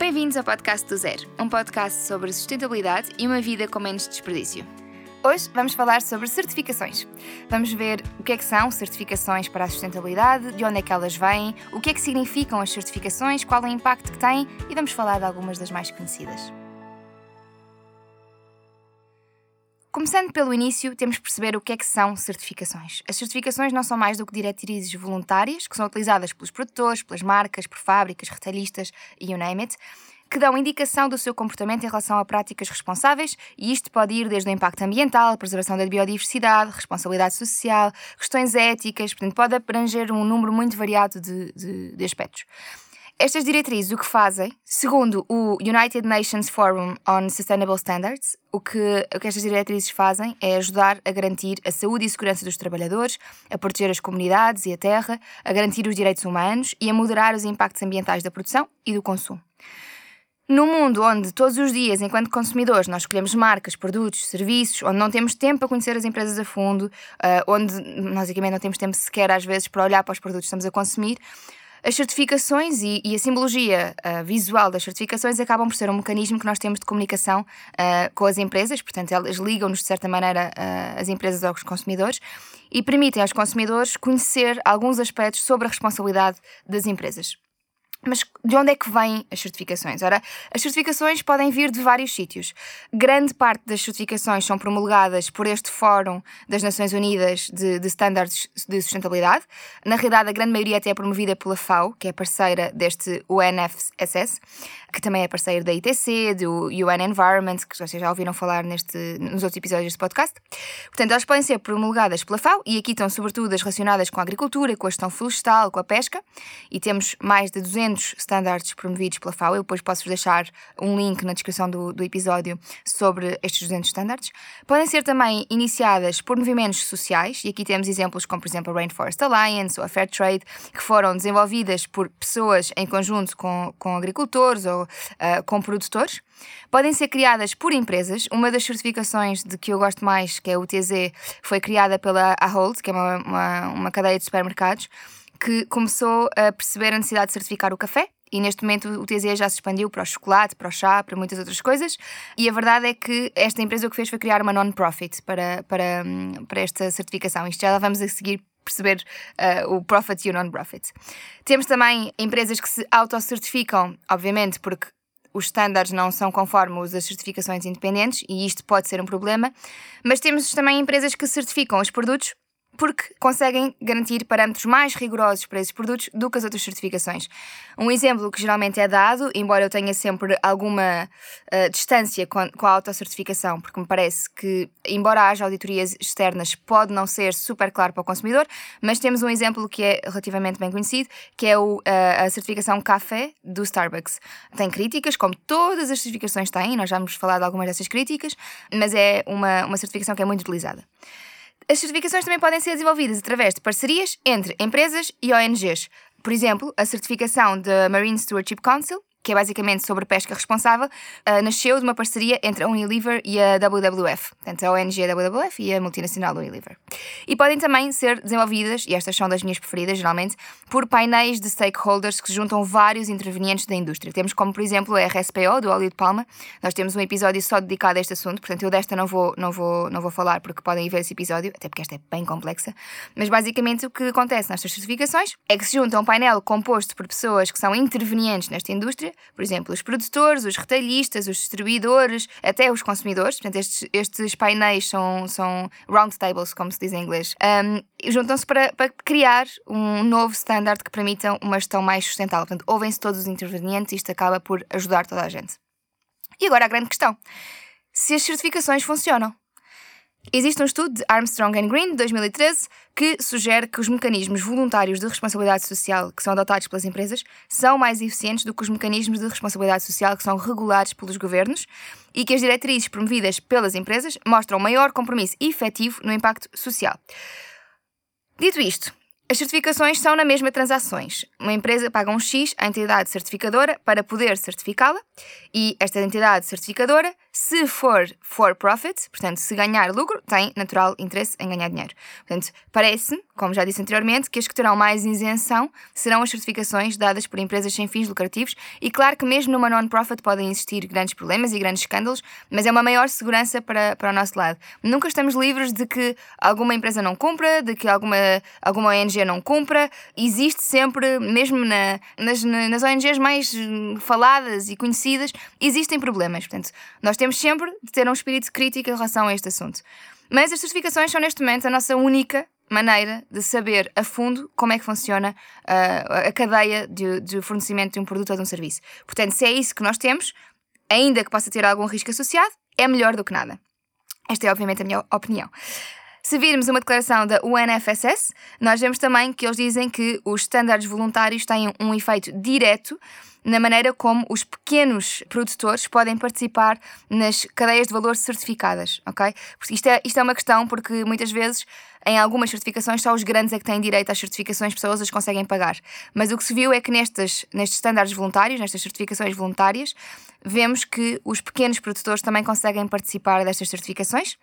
Bem-vindos ao podcast do Zero, um podcast sobre sustentabilidade e uma vida com menos desperdício. Hoje vamos falar sobre certificações. Vamos ver o que é que são certificações para a sustentabilidade, de onde é que elas vêm, o que é que significam as certificações, qual é o impacto que têm e vamos falar de algumas das mais conhecidas. Começando pelo início, temos de perceber o que é que são certificações. As certificações não são mais do que diretrizes voluntárias que são utilizadas pelos produtores, pelas marcas, por fábricas, retalhistas e you name it, que dão indicação do seu comportamento em relação a práticas responsáveis, e isto pode ir desde o impacto ambiental, preservação da biodiversidade, responsabilidade social, questões éticas, portanto, pode abranger um número muito variado de, de, de aspectos. Estas diretrizes o que fazem, segundo o United Nations Forum on Sustainable Standards, o que, o que estas diretrizes fazem é ajudar a garantir a saúde e segurança dos trabalhadores, a proteger as comunidades e a terra, a garantir os direitos humanos e a moderar os impactos ambientais da produção e do consumo. No mundo onde todos os dias, enquanto consumidores, nós escolhemos marcas, produtos, serviços, onde não temos tempo para conhecer as empresas a fundo, uh, onde basicamente não temos tempo sequer às vezes para olhar para os produtos que estamos a consumir, as certificações e, e a simbologia uh, visual das certificações acabam por ser um mecanismo que nós temos de comunicação uh, com as empresas, portanto, elas ligam-nos de certa maneira uh, as empresas aos consumidores e permitem aos consumidores conhecer alguns aspectos sobre a responsabilidade das empresas. Mas de onde é que vêm as certificações? Ora, as certificações podem vir de vários sítios. Grande parte das certificações são promulgadas por este Fórum das Nações Unidas de, de Standards de Sustentabilidade. Na realidade, a grande maioria até é promovida pela FAO, que é parceira deste UNFSS, que também é parceiro da ITC, do UN Environment, que vocês já ouviram falar neste, nos outros episódios deste podcast. Portanto, elas podem ser promulgadas pela FAO e aqui estão sobretudo as relacionadas com a agricultura, com a gestão florestal, com a pesca, e temos mais de 200 200 standards promovidos pela FAO. Eu depois posso-vos deixar um link na descrição do, do episódio sobre estes 200 standards. Podem ser também iniciadas por movimentos sociais, e aqui temos exemplos como, por exemplo, a Rainforest Alliance ou a Fair Trade, que foram desenvolvidas por pessoas em conjunto com, com agricultores ou uh, com produtores. Podem ser criadas por empresas. Uma das certificações de que eu gosto mais, que é o UTZ, foi criada pela Ahold, que é uma, uma, uma cadeia de supermercados que começou a perceber a necessidade de certificar o café e neste momento o TZ já se expandiu para o chocolate, para o chá, para muitas outras coisas. E a verdade é que esta empresa o que fez foi criar uma non-profit para, para, para esta certificação. Isto já vamos a seguir perceber uh, o profit e o non-profit. Temos também empresas que se auto-certificam, obviamente, porque os estándares não são conforme os das certificações independentes e isto pode ser um problema, mas temos também empresas que certificam os produtos porque conseguem garantir parâmetros mais rigorosos para esses produtos do que as outras certificações. Um exemplo que geralmente é dado, embora eu tenha sempre alguma uh, distância com a, com a autocertificação, porque me parece que, embora haja auditorias externas, pode não ser super claro para o consumidor, mas temos um exemplo que é relativamente bem conhecido, que é o, uh, a certificação café do Starbucks. Tem críticas, como todas as certificações têm, nós já vamos falar de algumas dessas críticas, mas é uma, uma certificação que é muito utilizada. As certificações também podem ser desenvolvidas através de parcerias entre empresas e ONGs. Por exemplo, a certificação da Marine Stewardship Council que é basicamente sobre pesca responsável, uh, nasceu de uma parceria entre a Unilever e a WWF, portanto a ONG a WWF e a multinacional Unilever. E podem também ser desenvolvidas, e estas são das minhas preferidas geralmente, por painéis de stakeholders que juntam vários intervenientes da indústria. Temos como, por exemplo, a RSPO, do óleo de palma. Nós temos um episódio só dedicado a este assunto, portanto eu desta não vou, não vou, não vou falar porque podem ver esse episódio, até porque esta é bem complexa. Mas basicamente o que acontece nestas certificações é que se junta um painel composto por pessoas que são intervenientes nesta indústria por exemplo, os produtores, os retalhistas, os distribuidores, até os consumidores. Portanto, estes, estes painéis são, são roundtables, como se diz em inglês. Um, Juntam-se para, para criar um novo standard que permita uma gestão mais sustentável. Portanto, ouvem-se todos os intervenientes e isto acaba por ajudar toda a gente. E agora a grande questão: se as certificações funcionam. Existe um estudo de Armstrong and Green, de 2013, que sugere que os mecanismos voluntários de responsabilidade social que são adotados pelas empresas são mais eficientes do que os mecanismos de responsabilidade social que são regulados pelos governos e que as diretrizes promovidas pelas empresas mostram maior compromisso efetivo no impacto social. Dito isto, as certificações são na mesma transações. Uma empresa paga um X à entidade certificadora para poder certificá-la e esta entidade certificadora Se for for profit, portanto, se ganhar lucro, tem natural interesse em ganhar dinheiro. Portanto, parece, como já disse anteriormente, que as que terão mais isenção serão as certificações dadas por empresas sem fins lucrativos e claro que mesmo numa non-profit podem existir grandes problemas e grandes escândalos, mas é uma maior segurança para, para o nosso lado. Nunca estamos livres de que alguma empresa não cumpra, de que alguma, alguma ONG não cumpra. Existe sempre, mesmo na, nas, nas ONGs mais faladas e conhecidas, existem problemas. Portanto, nós temos sempre de ter um espírito crítico em relação a este assunto. Mas as certificações são neste momento a nossa única maneira de saber a fundo como é que funciona uh, a cadeia de, de, fornecimento de um produto ou de um serviço. Portanto, se é isso que nós temos, ainda que possa ter algum risco associado, é melhor do que nada. Esta é, obviamente, a minha opinião. Se virmos uma declaração da UNFSS, nós vemos também que eles dizem que os estándares voluntários têm um efeito direto na maneira como os pequenos produtores podem participar nas cadeias de valor certificadas, ok? Isto é, isto é uma questão porque muitas vezes em algumas certificações só os grandes é que têm direito às certificações, pessoas as conseguem pagar. Mas o que se viu é que nestes, nestes estándares voluntários, nestas certificações voluntárias, vemos que os pequenos produtores também conseguem participar destas certificações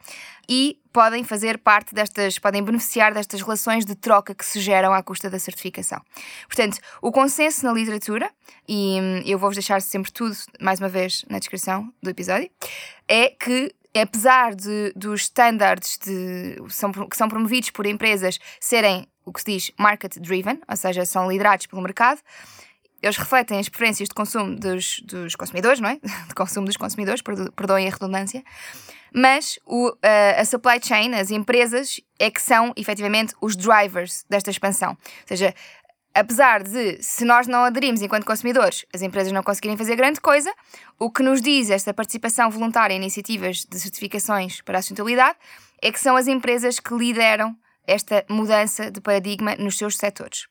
e podem fazer parte destas, podem beneficiar destas relações de troca que se geram à custa da certificação. Portanto, o consenso na literatura, e hum, eu vou-vos deixar sempre tudo, mais uma vez, na descrição do episódio, é que apesar de, dos standards de, são, que são promovidos por empresas serem o que se diz market driven, ou seja, são liderados pelo mercado, eles refletem as preferências de consumo dos, dos consumidores, não é? De consumo dos consumidores, perdoem a redundância. Mas o, a supply chain, as empresas, é que são efetivamente os drivers desta expansão. Ou seja, apesar de, se nós não aderimos enquanto consumidores, as empresas não conseguirem fazer grande coisa, o que nos diz esta participação voluntária em iniciativas de certificações para a sustentabilidade é que são as empresas que lideram esta mudança de paradigma nos seus setores.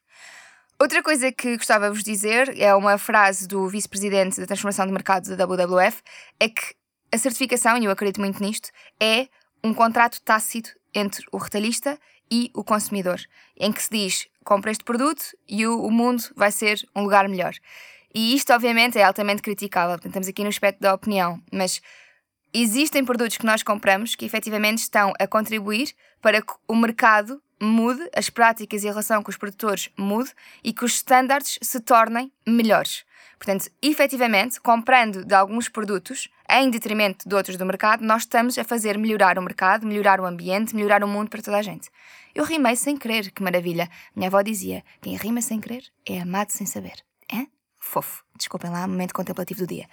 Outra coisa que gostava de vos dizer é uma frase do vice-presidente da transformação de mercado da WWF, é que a certificação, e eu acredito muito nisto, é um contrato tácito entre o retalhista e o consumidor, em que se diz compra este produto e o, o mundo vai ser um lugar melhor. E isto, obviamente, é altamente criticável. Portanto, estamos aqui no aspecto da opinião, mas existem produtos que nós compramos que efetivamente estão a contribuir para que o mercado mude, as práticas e a relação com os produtores mude e que os estándares se tornem melhores. Portanto, efetivamente, comprando de alguns produtos em detrimento de outros do mercado, nós estamos a fazer melhorar o mercado, melhorar o ambiente, melhorar o mundo para toda a gente. Eu rimei sem querer, que maravilha. Minha avó dizia: quem rima sem querer é amado sem saber. É? Fofo. Desculpem lá, momento contemplativo do dia.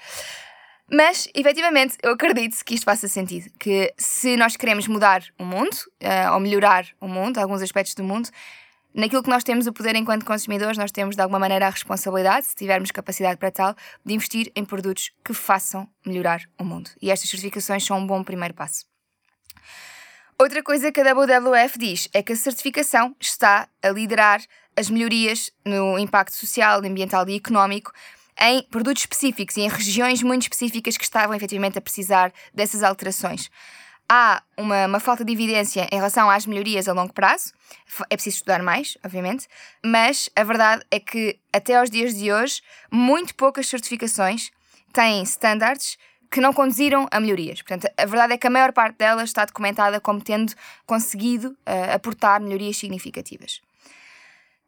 Mas, efetivamente, eu acredito que isto faça sentido. Que se nós queremos mudar o mundo, uh, ou melhorar o mundo, alguns aspectos do mundo, naquilo que nós temos o poder enquanto consumidores, nós temos de alguma maneira a responsabilidade, se tivermos capacidade para tal, de investir em produtos que façam melhorar o mundo. E estas certificações são um bom primeiro passo. Outra coisa que a WWF diz é que a certificação está a liderar as melhorias no impacto social, ambiental e económico em produtos específicos e em regiões muito específicas que estavam efetivamente a precisar dessas alterações há uma, uma, falta de evidência em relação às melhorias a longo prazo. É preciso estudar mais, obviamente, mas a verdade é que até aos dias de hoje, muito poucas certificações têm standards que não conduziram a melhorias. Portanto, a verdade é que a maior parte delas está documentada como tendo conseguido uh, aportar melhorias significativas.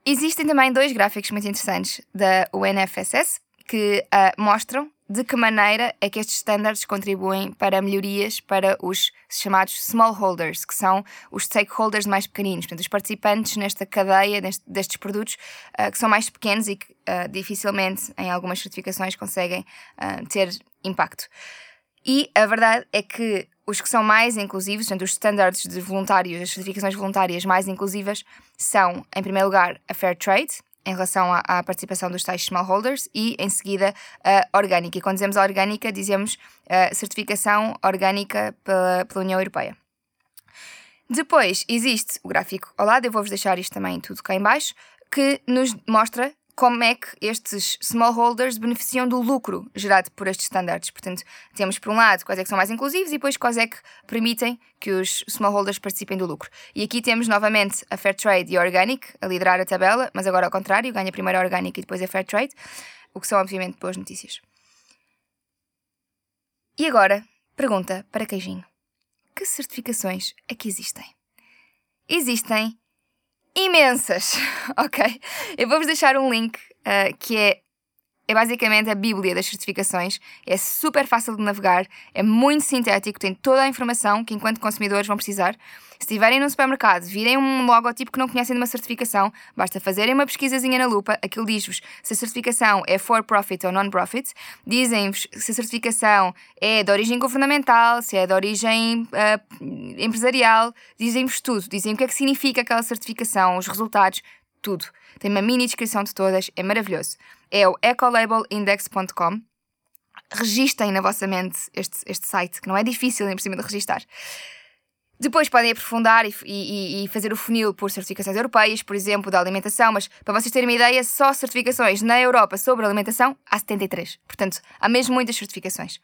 Existem também dois gráficos muito interessantes da UNFSS que uh, mostram de que maneira é que estes standards contribuem para melhorias para os chamados smallholders, que são os stakeholders mais pequeninos, portanto, os participantes nesta cadeia destes produtos uh, que são mais pequenos e que uh, dificilmente em algumas certificações conseguem uh, ter impacto. E a verdade é que os que são mais inclusivos, portanto, os standards de voluntários, as certificações voluntárias mais inclusivas, são, em primeiro lugar, a Fair Trade, em relação à, à, participação dos tais smallholders e, em seguida, a orgânica. E quando dizemos a orgânica, dizemos a certificação orgânica pela, pela União Europeia. Depois existe o gráfico ao lado, eu vou-vos deixar isto também tudo cá em baixo, que nos mostra como é que estes smallholders beneficiam do lucro gerado por estes standards. Portanto, temos por um lado quais é que são mais inclusivos e depois quais é que permitem que os smallholders participem do lucro. E aqui temos novamente a Fairtrade e a Organic a liderar a tabela, mas agora ao contrário, ganha primeiro a Organic e depois a Fairtrade, o que são obviamente boas notícias. E agora, Pergunta para queijinho: Que certificações é que existem? Existem imensas, ok? Eu vou-vos deixar um link uh, que é é basicamente a bíblia das certificações, é super fácil de navegar, é muito sintético, tem toda a informação que enquanto consumidores vão precisar. Se estiverem num supermercado, virem um logotipo que não conhecem de uma certificação, basta fazerem uma pesquisazinha na lupa, aquilo diz-vos se a certificação é for profit ou non-profit, dizem-vos se a certificação é de origem governamental, se é de origem uh, empresarial, dizem-vos tudo, dizem o que é que significa aquela certificação, os resultados, tudo. Tem uma mini descrição de todas, é maravilhoso. É o ecolabelindex.com. Registem na vossa mente este, este site, que não é difícil, nem por cima de registar. Depois podem aprofundar e, e, e, fazer o funil por certificações europeias, por exemplo, da alimentação, mas para vocês terem uma ideia, só certificações na Europa sobre alimentação há 73. Portanto, há mesmo muitas certificações.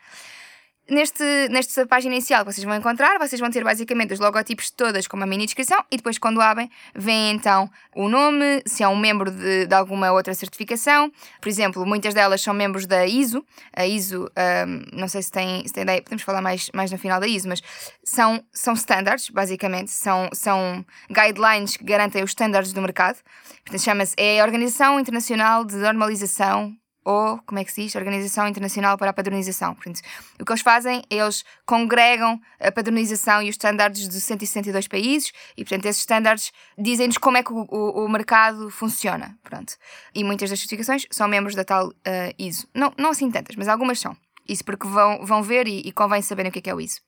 Neste, nesta página inicial que vocês vão encontrar, vocês vão ter basicamente os logotipos todas com uma mini descrição e depois, quando abrem, vem então o nome, se é um membro de, de alguma outra certificação. Por exemplo, muitas delas são membros da ISO. A ISO, um, não sei se tem, se tem ideia, podemos falar mais, mais no final da ISO, mas são, são standards, basicamente, são, são guidelines que garantem os standards do mercado. Portanto, chama-se é a Organização Internacional de Normalização ou, como é que se diz? Organização Internacional para a Padronização. Portanto, o que eles fazem, eles congregam a padronização e os estándares de 162 países e, portanto, esses estándares dizem-nos como é que o, o, o, mercado funciona. Pronto. E muitas das certificações são membros da tal uh, ISO. Não, não assim tantas, mas algumas são. Isso porque vão, vão ver e, e convém saberem o que é, que é o ISO.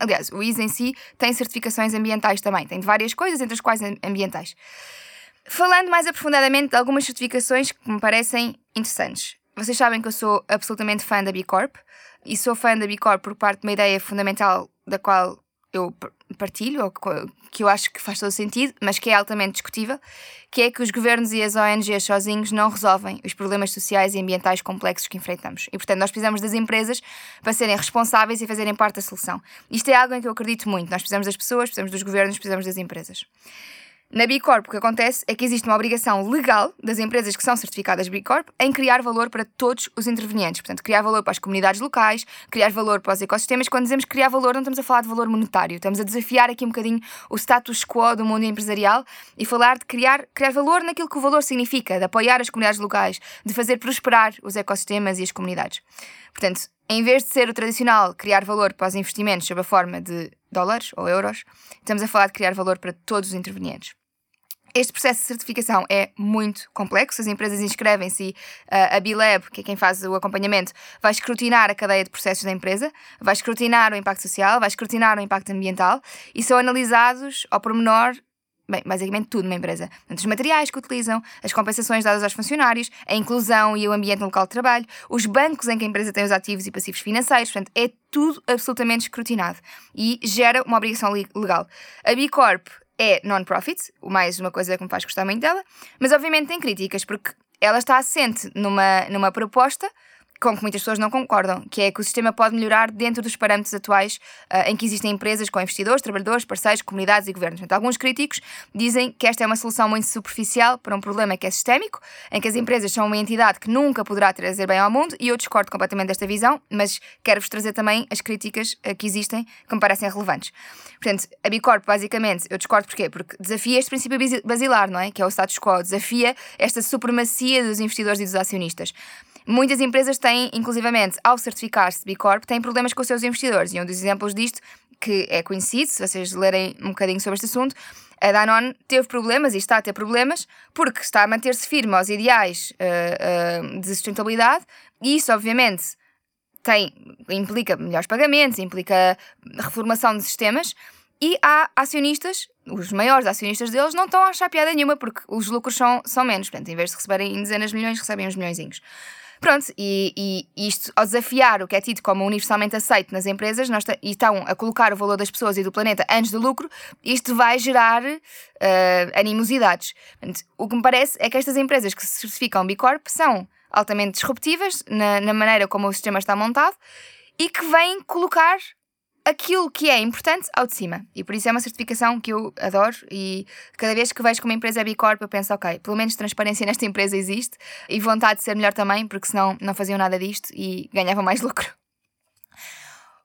Aliás, o ISO em si tem certificações ambientais também. Tem várias coisas, entre as quais ambientais. Falando mais aprofundadamente de algumas certificações que me parecem interessantes. Vocês sabem que eu sou absolutamente fã da B Corp e sou fã da B Corp por parte de uma ideia fundamental da qual eu partilho, ou que eu acho que faz todo sentido, mas que é altamente discutível, que é que os governos e as ONGs sozinhos não resolvem os problemas sociais e ambientais complexos que enfrentamos. E, portanto, nós precisamos das empresas para serem responsáveis e fazerem parte da solução. Isto é algo em que eu acredito muito. Nós precisamos das pessoas, precisamos dos governos, precisamos das empresas. Na B Corp, o que acontece é que existe uma obrigação legal das empresas que são certificadas B Corp em criar valor para todos os intervenientes. Portanto, criar valor para as comunidades locais, criar valor para os ecossistemas. Quando dizemos criar valor, não estamos a falar de valor monetário, estamos a desafiar aqui um bocadinho o status quo do mundo empresarial e falar de criar, criar valor naquilo que o valor significa, de apoiar as comunidades locais, de fazer prosperar os ecossistemas e as comunidades. Portanto, em vez de ser o tradicional criar valor para os investimentos sob a forma de dólares ou euros, estamos a falar de criar valor para todos os intervenientes. Este processo de certificação é muito complexo. As empresas inscrevem-se e uh, a B-Lab, que é quem faz o acompanhamento, vai escrutinar a cadeia de processos da empresa, vai escrutinar o impacto social, vai escrutinar o impacto ambiental e são analisados ao pormenor bem, basicamente tudo numa empresa. Portanto, os materiais que utilizam, as compensações dadas aos funcionários, a inclusão e o ambiente no local de trabalho, os bancos em que a empresa tem os ativos e passivos financeiros, portanto, é tudo absolutamente escrutinado e gera uma obrigação legal. A B Corp é non-profit, mais uma coisa que me faz gostar muito dela, mas obviamente tem críticas, porque ela está assente numa, numa proposta com que muitas pessoas não concordam, que é que o sistema pode melhorar dentro dos parâmetros atuais uh, em que existem empresas com investidores, trabalhadores, parceiros, comunidades e governos. Portanto, alguns críticos dizem que esta é uma solução muito superficial para um problema que é sistémico, em que as empresas são uma entidade que nunca poderá trazer bem ao mundo, e eu discordo completamente desta visão, mas quero-vos trazer também as críticas uh, que existem que me parecem relevantes. Portanto, a Bicorp, basicamente, eu discordo porquê? Porque desafia este princípio basilar, não é? Que é o status quo, desafia esta supremacia dos investidores e dos acionistas. Muitas empresas têm, inclusivamente, ao certificar-se B Corp, têm problemas com os seus investidores. E um dos exemplos disto, que é conhecido, se vocês lerem um bocadinho sobre este assunto, a Danone teve problemas e está a ter problemas porque está a manter-se firme aos ideais uh, uh, de sustentabilidade e isso, obviamente, tem, implica melhores pagamentos, implica reformação de sistemas. E há acionistas, os maiores acionistas deles, não estão a achar piada nenhuma porque os lucros são, são menos. Portanto, em vez de receberem dezenas de milhões, recebem uns milhõezinhos. Pronto, e, e, isto, ao desafiar o que é tido como universalmente aceito nas empresas, nós e estão a colocar o valor das pessoas e do planeta antes do lucro, isto vai gerar uh, animosidades. Portanto, o que me parece é que estas empresas que se certificam B Corp são altamente disruptivas na, na maneira como o sistema está montado e que vêm colocar aquilo que é importante ao de cima. E por isso é uma certificação que eu adoro e cada vez que vejo que uma empresa é B Corp eu penso, ok, pelo menos transparência nesta empresa existe e vontade de ser melhor também, porque senão não faziam nada disto e ganhavam mais lucro.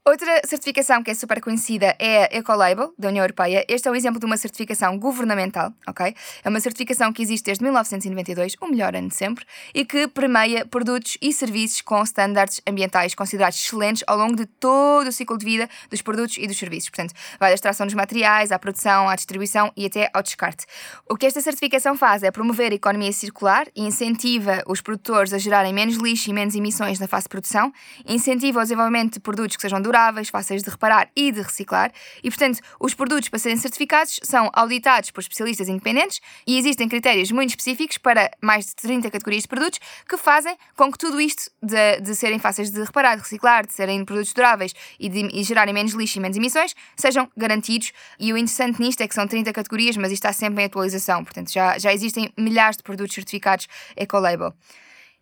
Outra certificação que é super conhecida é a Ecolabel, da União Europeia. Este é um exemplo de uma certificação governamental, ok? É uma certificação que existe desde 1992, o melhor ano de sempre, e que premia produtos e serviços com estándares ambientais considerados excelentes ao longo de todo o ciclo de vida dos produtos e dos serviços. Portanto, vai da extração dos materiais, à produção, à distribuição e até ao descarte. O que esta certificação faz é promover a economia circular e incentiva os produtores a gerarem menos lixo e menos emissões na fase de produção, incentiva o desenvolvimento de produtos que sejam duráveis, fáceis de reparar e de reciclar. E, portanto, os produtos para serem certificados são auditados por especialistas independentes e existem critérios muito específicos para mais de 30 categorias de produtos que fazem com que tudo isto de, de serem fáceis de reparar, de reciclar, de serem produtos duráveis e de e gerarem menos lixo e menos emissões sejam garantidos. E o interessante nisto é que são 30 categorias, mas isto está sempre em atualização. Portanto, já, já existem milhares de produtos certificados Ecolabel.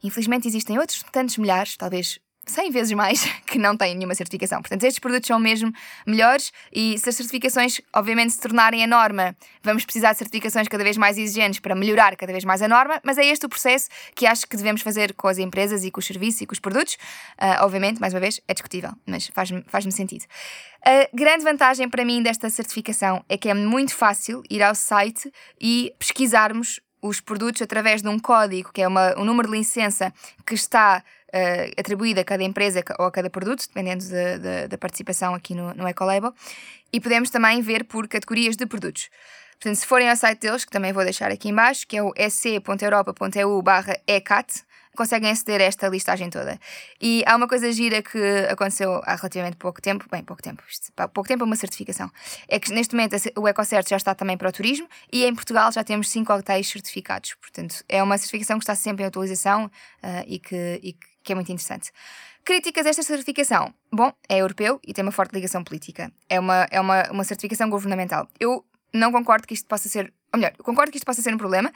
Infelizmente existem outros tantos milhares, talvez 100 vezes mais que não têm nenhuma certificação. Portanto, estes produtos são mesmo melhores e se as certificações, obviamente, se tornarem a norma, vamos precisar de certificações cada vez mais exigentes para melhorar cada vez mais a norma, mas é este o processo que acho que devemos fazer com as empresas e com os serviços e com os produtos. Uh, obviamente, mais uma vez, é discutível, mas faz-me faz sentido. A grande vantagem para mim desta certificação é que é muito fácil ir ao site e pesquisarmos os produtos através de um código, que é uma, um número de licença que está uh, atribuído a cada empresa ou a cada produto, dependendo da participação aqui no, no Ecolabel. E podemos também ver por categorias de produtos. Portanto, se forem ao site deles, que também vou deixar aqui embaixo, que é o ec.europa.eu barra ecat, conseguem aceder a esta listagem toda. E há uma coisa gira que aconteceu há relativamente pouco tempo, bem, pouco tempo, pouco tempo é uma certificação, é que neste momento o EcoCert já está também para o turismo e em Portugal já temos cinco hotéis certificados. Portanto, é uma certificação que está sempre em atualização uh, e, que, e que é muito interessante. Críticas a esta certificação? Bom, é europeu e tem uma forte ligação política. É uma, é uma, uma certificação governamental. Eu não concordo que isto possa ser ou melhor, concordo que isto possa ser um problema,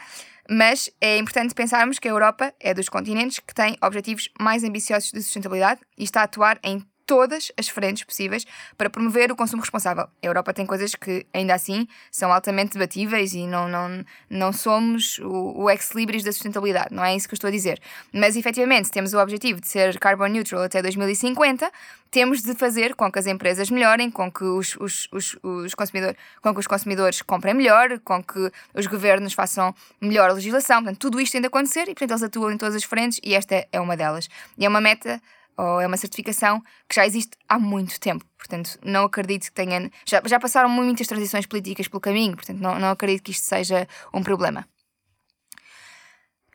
mas é importante pensarmos que a Europa é dos continentes que tem objetivos mais ambiciosos de sustentabilidade e está a atuar em todas as frentes possíveis para promover o consumo responsável. A Europa tem coisas que, ainda assim, são altamente debatíveis e não, não, não somos o, o ex-libris da sustentabilidade, não é isso que eu estou a dizer. Mas, efetivamente, se temos o objetivo de ser carbon neutral até 2050, temos de fazer com que as empresas melhorem, com que os, os, os, os, com que os consumidores comprem melhor, com que os governos façam melhor legislação. Portanto, tudo isto tem de acontecer e, portanto, eles atuam em todas as frentes e esta é uma delas. E é uma meta ou é uma certificação que já existe há muito tempo. Portanto, não acredito que tenha. Já, já passaram muitas transições políticas pelo caminho, portanto, não, não acredito que isto seja um problema.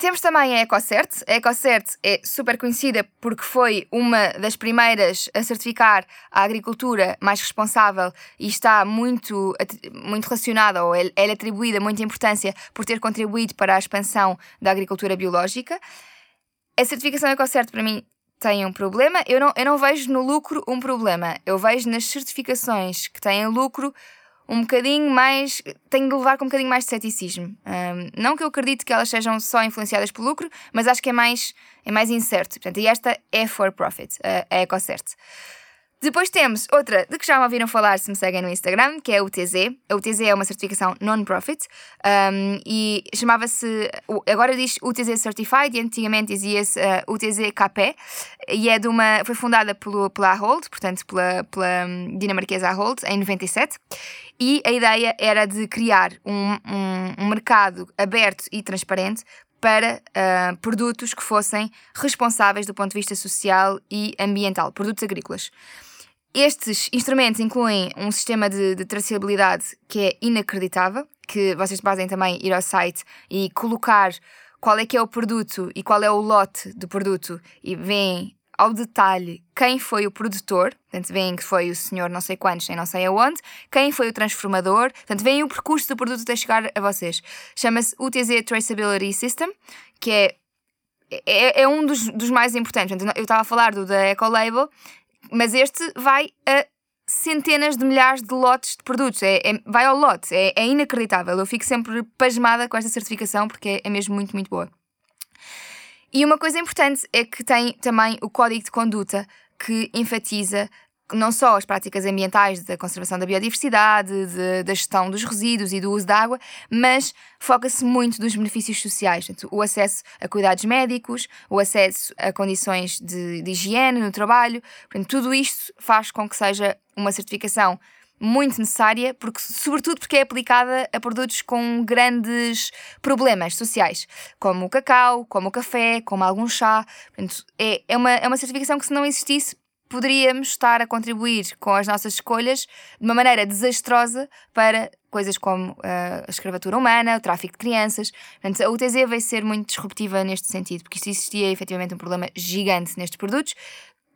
Temos também a EcoCert. A EcoCert é super conhecida porque foi uma das primeiras a certificar a agricultura mais responsável e está muito, muito relacionada, ou é, é atribuída muita importância por ter contribuído para a expansão da agricultura biológica. A certificação EcoCert, para mim, tem um problema. Eu não, eu não vejo no lucro um problema. Eu vejo nas certificações que têm lucro um bocadinho mais. tenho de levar com um bocadinho mais de ceticismo. Um, não que eu acredite que elas sejam só influenciadas pelo lucro, mas acho que é mais, é mais incerto. Portanto, e esta é for profit, a, a EcoCert. Depois temos outra de que já me ouviram falar se me seguem no Instagram, que é a UTZ. A UTZ é uma certificação non-profit um, e chamava-se. Agora diz UTZ Certified e antigamente dizia-se uh, UTZ KP e é de uma. foi fundada pelo, pela Ahold, portanto pela, pela hum, dinamarquesa Ahold, em 97. E a ideia era de criar um, um, um mercado aberto e transparente para uh, produtos que fossem responsáveis do ponto de vista social e ambiental, produtos agrícolas. Estes instrumentos incluem um sistema de, de traceabilidade que é inacreditável, que vocês podem também ir ao site e colocar qual é que é o produto e qual é o lote do produto e veem ao detalhe quem foi o produtor, portanto, veem que foi o senhor não sei quantos, nem não sei aonde, quem foi o transformador, portanto, veem o percurso do produto até chegar a vocês. Chama-se UTZ Traceability System, que é, é, é um dos, dos mais importantes. Portanto, eu estava a falar do da Ecolabel, mas este vai a centenas de milhares de lotes de produtos. É, é vai ao lote. É, é, inacreditável. Eu fico sempre pasmada com esta certificação porque é, é mesmo muito, muito boa. E uma coisa importante é que tem também o código de conduta que enfatiza não só as práticas ambientais da conservação da biodiversidade, de, da gestão dos resíduos e do uso da água, mas foca-se muito nos benefícios sociais, o acesso a cuidados médicos, o acesso a condições de, de higiene no trabalho, portanto, tudo isto faz com que seja uma certificação muito necessária, porque, sobretudo porque é aplicada a produtos com grandes problemas sociais, como o cacau, como o café, como algum chá. Portanto, é, é, uma, é uma certificação que, se não existisse, poderíamos estar a contribuir com as nossas escolhas de uma maneira desastrosa para coisas como uh, a escravatura humana, o tráfico de crianças. Portanto, a UTZ vai ser muito disruptiva neste sentido, porque isto existia efetivamente um problema gigante nestes produtos,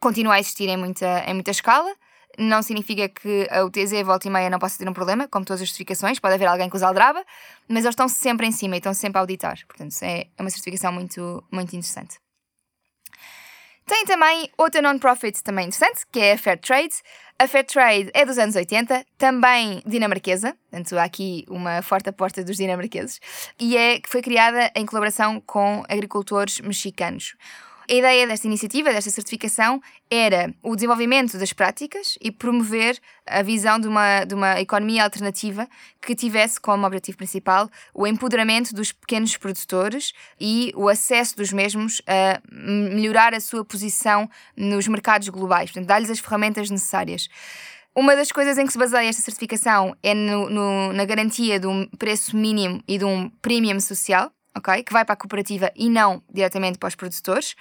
continua a existir em muita, em muita escala. Não significa que a UTZ volta e meia não possa ter um problema, como todas as certificações, pode haver alguém que usa Aldraba, mas eles estão sempre em cima e estão sempre a auditar. Portanto, é uma certificação muito, muito interessante. Tem também outra non-profit também interessante, que é a Fair Trade. A Fair Trade é dos anos 80, também dinamarquesa, portanto há aqui uma forte aposta dos dinamarqueses, e é que foi criada em colaboração com agricultores mexicanos. A ideia desta iniciativa, desta certificação, era o desenvolvimento das práticas e promover a visão de uma, de uma economia alternativa que tivesse como objetivo principal o empoderamento dos pequenos produtores e o acesso dos mesmos a melhorar a sua posição nos mercados globais, portanto, dar-lhes as ferramentas necessárias. Uma das coisas em que se baseia esta certificação é no, no, na garantia de um preço mínimo e de um premium social, ok? Que vai para a cooperativa e não diretamente para os produtores.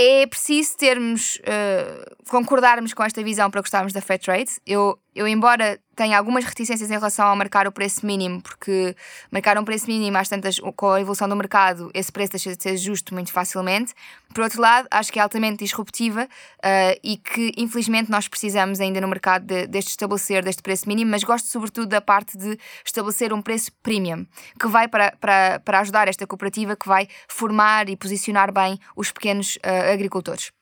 É preciso termos, uh, concordarmos com esta visão para gostarmos da Fair Trade. Eu, eu, embora tenho algumas reticências em relação a marcar o preço mínimo, porque marcar um preço mínimo, às tantas, com a evolução do mercado, esse preço deixa de ser justo muito facilmente. Por outro lado, acho que é altamente disruptiva uh, e que, infelizmente, nós precisamos ainda no mercado de, deste estabelecer deste preço mínimo, mas gosto sobretudo da parte de estabelecer um preço premium, que vai para, para, para ajudar esta cooperativa, que vai formar e posicionar bem os pequenos uh, agricultores.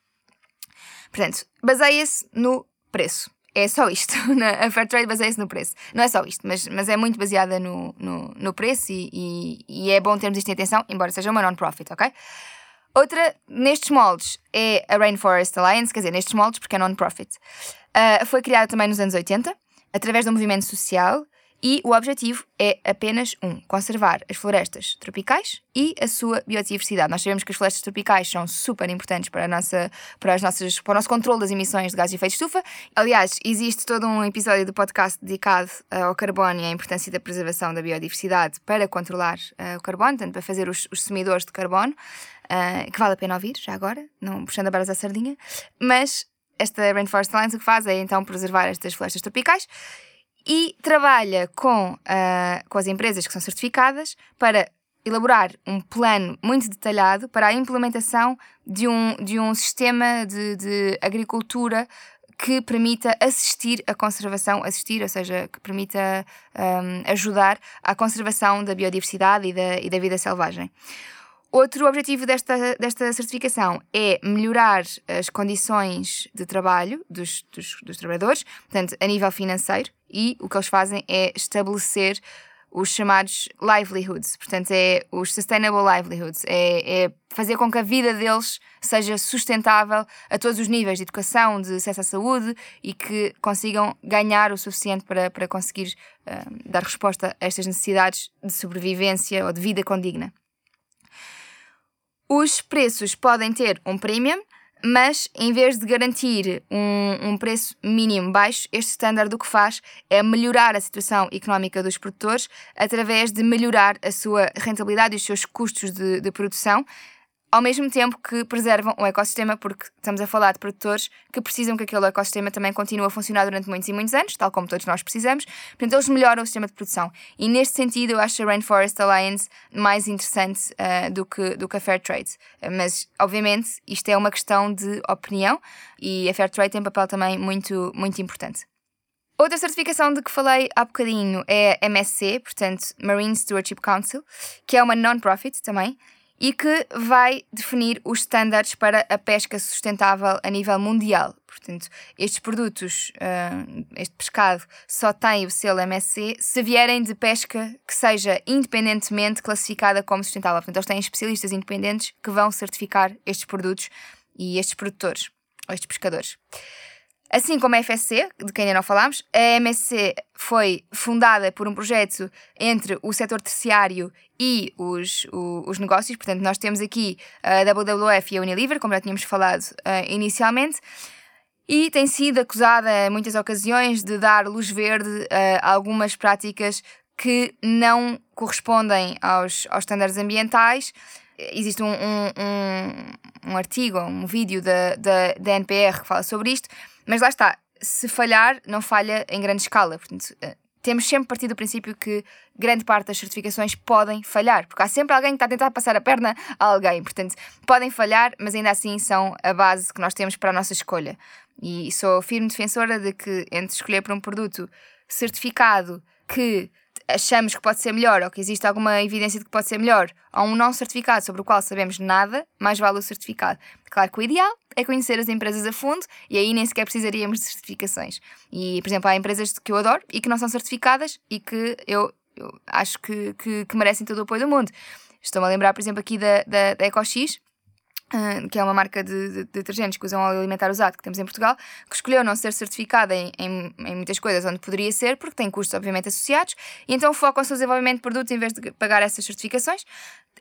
Portanto, baseia-se no preço é só isto. a Fairtrade baseia-se no preço. Não é só isto, mas, mas é muito baseada no, no, no preço e, e, e, é bom termos isto em atenção, embora seja uma non-profit, ok? Outra, nestes moldes, é a Rainforest Alliance, quer dizer, nestes moldes, porque é non-profit. Uh, foi criada também nos anos 80, através de um movimento social e o objetivo é apenas um: conservar as florestas tropicais e a sua biodiversidade. Nós sabemos que as florestas tropicais são super importantes para, a nossa, para, as nossas, para o nosso controle das emissões de gases de efeito de estufa. Aliás, existe todo um episódio do podcast dedicado uh, ao carbono e à importância da preservação da biodiversidade para controlar uh, o carbono, portanto, para fazer os, os de carbono, uh, que vale a pena ouvir, já agora, não puxando a barras à sardinha. Mas esta Rainforest Alliance o que faz é então preservar estas florestas tropicais e trabalha com, uh, com as empresas que são certificadas para elaborar um plano muito detalhado para a implementação de um, de um sistema de, de agricultura que permita assistir à conservação, assistir, ou seja, que permita um, ajudar à conservação da biodiversidade e da, e da vida selvagem. Outro objetivo desta, desta certificação é melhorar as condições de trabalho dos, dos, dos, trabalhadores, portanto, a nível financeiro, e o que eles fazem é estabelecer os chamados livelihoods, portanto, é os sustainable livelihoods, é, é fazer com que a vida deles seja sustentável a todos os níveis de educação, de acesso à saúde e que consigam ganhar o suficiente para, para conseguir uh, dar resposta a estas necessidades de sobrevivência ou de vida condigna. Os preços podem ter um premium, mas em vez de garantir um, um, preço mínimo baixo, este standard o que faz é melhorar a situação económica dos produtores através de melhorar a sua rentabilidade e os seus custos de, de produção, ao mesmo tempo que preservam o ecossistema, porque estamos a falar de produtores que precisam que aquele ecossistema também continue a funcionar durante muitos e muitos anos, tal como todos nós precisamos. Portanto, eles melhoram o sistema de produção. E neste sentido, eu acho a Rainforest Alliance mais interessante uh, do, que, do que a Fair Trade. Uh, mas, obviamente, isto é uma questão de opinião e a Fair Trade tem um papel também muito, muito importante. Outra certificação de que falei há bocadinho é a MSC, portanto Marine Stewardship Council, que é uma non-profit também, e que vai definir os estándares para a pesca sustentável a nível mundial. Portanto, estes produtos, uh, este pescado, só tem o selo MSC se vierem de pesca que seja independentemente classificada como sustentável. Portanto, eles têm especialistas independentes que vão certificar estes produtos e estes produtores, ou estes pescadores. Assim como a FSC, de quem ainda não falámos, a MSC foi fundada por um projeto entre o setor terciário e os, o, os negócios. Portanto, nós temos aqui a WWF e a Unilever, como já tínhamos falado uh, inicialmente, e tem sido acusada em muitas ocasiões de dar luz verde a algumas práticas que não correspondem aos, aos estándares ambientais. Existe um, um, um, um artigo, um vídeo da, da, da NPR que fala sobre isto mas lá está, se falhar, não falha em grande escala. Portanto, eh, temos sempre partido do princípio que grande parte das certificações podem falhar, porque há sempre alguém que está a tentar passar a perna a alguém. Portanto, podem falhar, mas ainda assim são a base que nós temos para a nossa escolha. E sou firme defensora de que entre escolher por um produto certificado que achamos que pode ser melhor ou que existe alguma evidência de que pode ser melhor, ou um não certificado sobre o qual sabemos nada, mais vale o certificado. Claro que o ideal é conhecer as empresas a fundo e aí nem sequer precisaríamos de certificações. E, por exemplo, há empresas que eu adoro e que não são certificadas e que eu, eu acho que, que, que, merecem todo o apoio do mundo. Estou-me a lembrar, por exemplo, aqui da, da, da EcoX, Uh, que é uma marca de, de, de, detergentes que usam óleo alimentar usado que temos em Portugal, que escolheu não ser certificada em, em, em, muitas coisas onde poderia ser, porque tem custos obviamente associados, e então focam o seu desenvolvimento de produtos em vez de pagar essas certificações.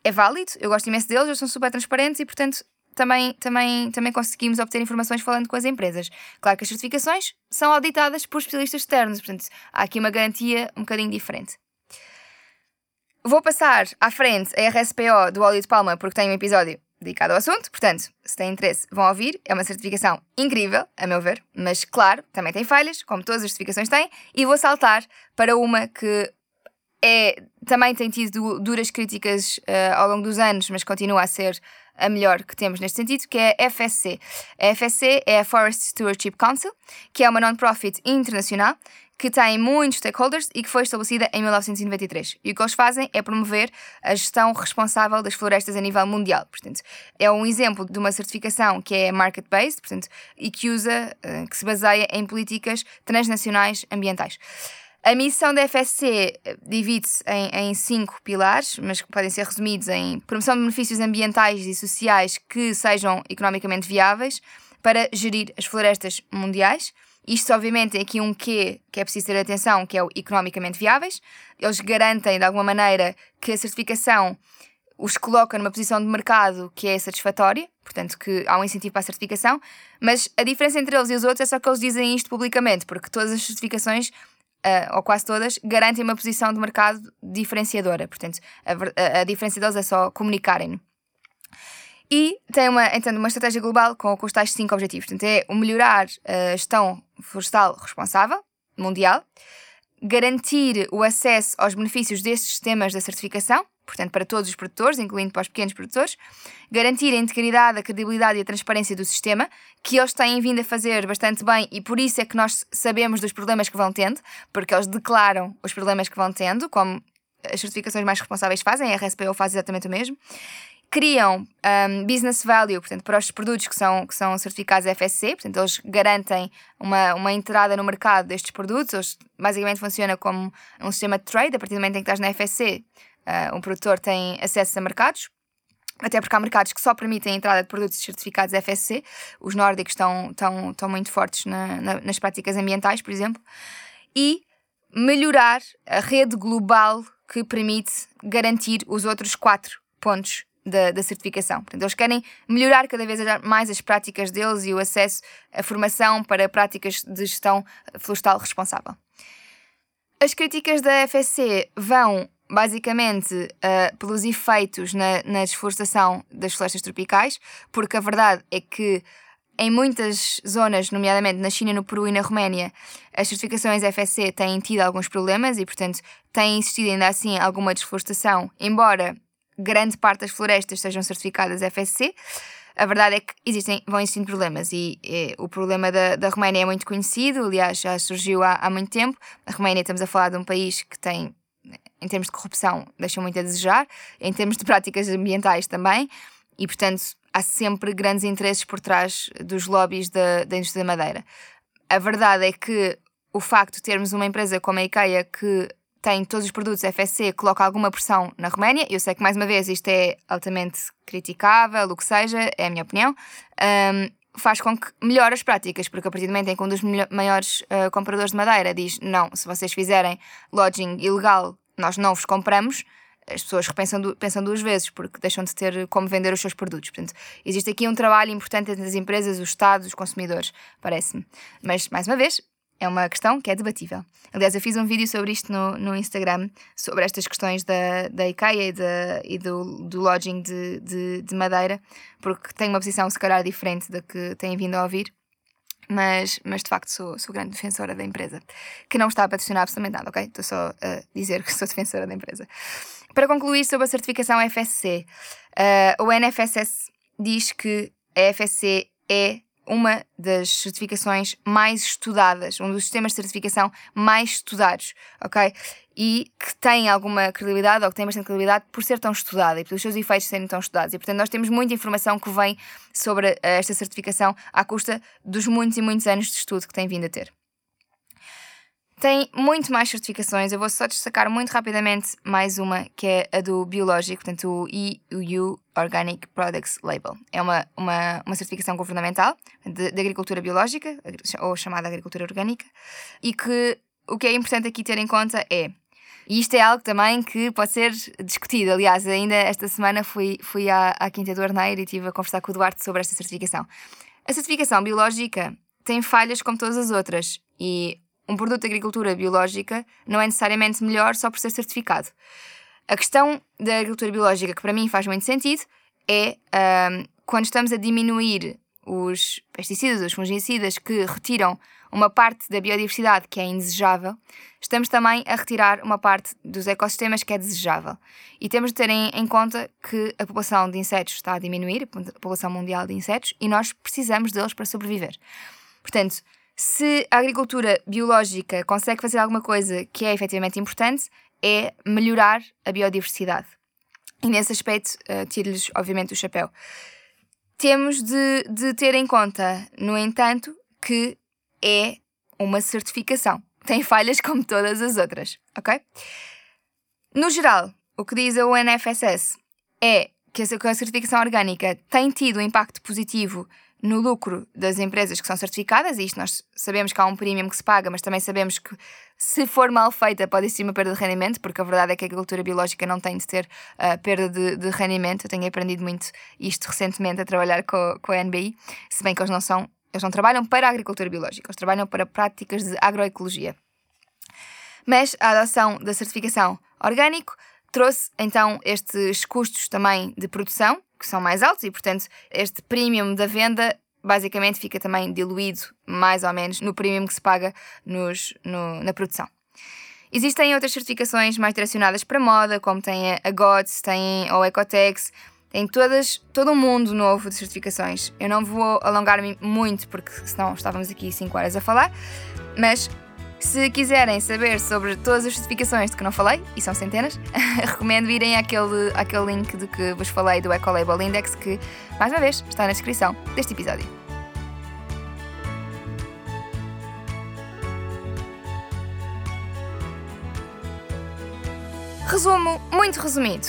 É válido, eu gosto imenso deles, eles são super transparentes e, portanto, também, também, também conseguimos obter informações falando com as empresas. Claro que as certificações são auditadas por especialistas externos, portanto, há aqui uma garantia um bocadinho diferente. Vou passar à frente a RSPO do óleo de palma porque tem um episódio dedicado ao assunto. Portanto, se têm interesse, vão ouvir. É uma certificação incrível, a meu ver, mas claro, também tem falhas, como todas as certificações têm. E vou saltar para uma que é, também tem tido duras críticas uh, ao longo dos anos, mas continua a ser a melhor que temos neste sentido, que é a FSC. A FSC é a Forest Stewardship Council, que é uma non-profit internacional que tem muitos stakeholders e que foi estabelecida em 1993. E o que eles fazem é promover a gestão responsável das florestas a nível mundial. Portanto, é um exemplo de uma certificação que é market-based, portanto, e que usa, eh, que se baseia em políticas transnacionais ambientais. A missão da FSC eh, divide-se em, em, cinco pilares, mas que podem ser resumidos em promoção de benefícios ambientais e sociais que sejam economicamente viáveis para gerir as florestas mundiais, isto, obviamente, tem aqui um quê que é preciso ter atenção, que é o economicamente viáveis. Eles garantem, de alguma maneira, que a certificação os coloca numa posição de mercado que é satisfatória, portanto, que há um incentivo para a certificação, mas a diferença entre eles e os outros é só que eles dizem isto publicamente, porque todas as certificações, ou quase todas, garantem uma posição de mercado diferenciadora. Portanto, a, a, a diferença deles é só comunicarem-no. E tem uma, então, uma estratégia global com, com os tais cinco objetivos. Portanto, é melhorar a gestão florestal responsável, mundial, garantir o acesso aos benefícios destes sistemas da certificação, portanto, para todos os produtores, incluindo para os pequenos produtores, garantir a integridade, a credibilidade e a transparência do sistema, que eles têm vindo a fazer bastante bem e por isso é que nós sabemos dos problemas que vão tendo, porque eles declaram os problemas que vão tendo, como as certificações mais responsáveis fazem, a RSPO faz exatamente o mesmo, criam um, business value, portanto, para os produtos que são, que são certificados FSC, portanto, eles garantem uma, uma entrada no mercado destes produtos, eles, basicamente funciona como um sistema de trade, a partir do momento em que estás na FSC, uh, um produtor tem acesso a mercados, até porque há mercados que só permitem a entrada de produtos certificados FSC, os nórdicos estão, estão, estão muito fortes na, na, nas práticas ambientais, por exemplo, e melhorar a rede global que permite garantir os outros quatro pontos da, da, certificação. Portanto, eles querem melhorar cada vez mais as práticas deles e o acesso à formação para práticas de gestão florestal responsável. As críticas da FSC vão basicamente uh, pelos efeitos na, na desflorestação das florestas tropicais, porque a verdade é que em muitas zonas, nomeadamente na China, no Peru e na Roménia, as certificações FSC têm tido alguns problemas e, portanto, tem existido ainda assim alguma desflorestação, embora grande parte das florestas sejam certificadas FSC. A verdade é que existem, vão existindo problemas e, e o problema da, da Roménia é muito conhecido, aliás, já surgiu há, há muito tempo. A Roménia, estamos a falar de um país que tem, em termos de corrupção, deixa muito a desejar, em termos de práticas ambientais também, e portanto há sempre grandes interesses por trás dos lobbies da, da indústria da madeira. A verdade é que o facto de termos uma empresa como a IKEA que tem todos os produtos FSC, coloca alguma pressão na Roménia. Eu sei que, mais uma vez, isto é altamente criticável, o que seja, é a minha opinião. Um, faz com que melhore as práticas, porque a partir do momento em que um dos maiores uh, compradores de madeira diz não, se vocês fizerem lodging ilegal, nós não vos compramos, as pessoas repensam pensam duas vezes, porque deixam de ter como vender os seus produtos. Portanto, existe aqui um trabalho importante entre as empresas, o Estado, os consumidores, parece-me. Mas, mais uma vez, é uma questão que é debatível. Aliás, eu fiz um vídeo sobre isto no, no Instagram, sobre estas questões da, da IKEA e, da, e do, do lodging de, de, de Madeira, porque tenho uma posição, se calhar, diferente da que têm vindo a ouvir. Mas, mas de facto sou, sou grande defensora da empresa, que não está a patrocinar absolutamente nada, ok? Estou só a dizer que sou defensora da empresa. Para concluir sobre a certificação FSC, uh, o NFSS diz que a FSC é uma das certificações mais estudadas, um dos sistemas de certificação mais estudados, ok? E que tem alguma credibilidade, ou que tem bastante credibilidade, por ser tão estudada e pelos seus efeitos serem tão estudados. E, portanto, nós temos muita informação que vem sobre eh, esta certificação à custa dos muitos e muitos anos de estudo que tem vindo a ter. Tem muito mais certificações, eu vou só destacar muito rapidamente mais uma, que é a do biológico, portanto o EU Organic Products Label. É uma, uma, uma certificação governamental de, de agricultura biológica, ou chamada agricultura orgânica, e que o que é importante aqui ter em conta é e isto é algo também que pode ser discutido. Aliás, ainda esta semana fui, fui à, à Quinta do Arneiro e estive a conversar com o Duarte sobre esta certificação. A certificação biológica tem falhas como todas as outras e um produto de agricultura biológica não é necessariamente melhor só por ser certificado. A questão da agricultura biológica, que para mim faz muito sentido, é um, quando estamos a diminuir os pesticidas, os fungicidas que retiram uma parte da biodiversidade que é indesejável, estamos também a retirar uma parte dos ecossistemas que é desejável. E temos de ter em, conta que a população de insetos está a diminuir, a população mundial de insetos, e nós precisamos deles para sobreviver. Portanto, se a agricultura biológica consegue fazer alguma coisa que é efetivamente importante, é melhorar a biodiversidade. E nesse aspecto, uh, tiro-lhes, obviamente, o chapéu. Temos de, de ter em conta, no entanto, que é uma certificação. Tem falhas como todas as outras, ok? No geral, o que diz a UNFSS é que a certificação orgânica tem tido um impacto positivo no lucro das empresas que são certificadas, e isto nós sabemos que há um premium que se paga, mas também sabemos que se for mal feita pode existir uma perda de rendimento, porque a verdade é que a agricultura biológica não tem de ter uh, perda de, de, rendimento. Eu tenho aprendido muito isto recentemente a trabalhar com, com a NBI, se bem que eles não são, eles não trabalham para a agricultura biológica, eles trabalham para práticas de agroecologia. Mas a adoção da certificação orgânico trouxe então estes custos também de produção, que são mais altos e, portanto, este premium da venda basicamente fica também diluído mais ou menos no premium que se paga nos, no, na produção. Existem outras certificações mais direcionadas para moda, como tem a GOTS, tem a Ecotex, tem todas, todo um mundo novo de certificações. Eu não vou alongar-me muito, porque senão estávamos aqui 5 horas a falar, mas se quiserem saber sobre todas as certificações de que não falei, e são centenas, recomendo irem àquele, àquele link de que vos falei do Ecolabel Index, que, mais uma vez, está na descrição deste episódio. Resumo muito resumido.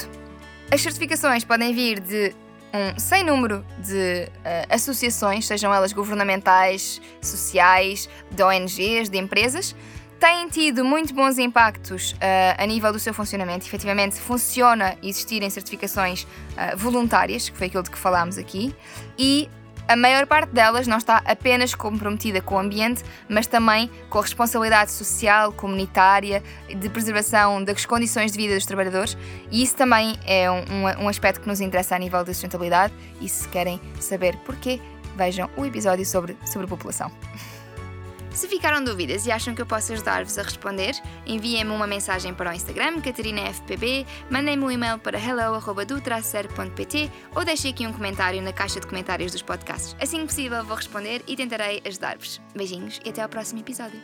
As certificações podem vir de um sem número de uh, associações, sejam elas governamentais, sociais, de ONGs, de empresas, têm tido muito bons impactos uh, a nível do seu funcionamento. Efetivamente, funciona existirem certificações uh, voluntárias, que foi aquilo de que falámos aqui, e a maior parte delas não está apenas comprometida com o ambiente, mas também com a responsabilidade social, comunitária, de preservação das condições de vida dos trabalhadores, e isso também é um, um aspecto que nos interessa a nível de sustentabilidade. E se querem saber porquê, vejam o episódio sobre sobrepopulação. Se ficaram dúvidas e acham que eu posso ajudar-vos a responder, enviem-me uma mensagem para o Instagram, CatarinaFPB, mandem-me um e-mail para hello.do-pt ou deixem aqui um comentário na caixa de comentários dos podcasts. Assim que possível vou responder e tentarei ajudar-vos. Beijinhos e até ao próximo episódio.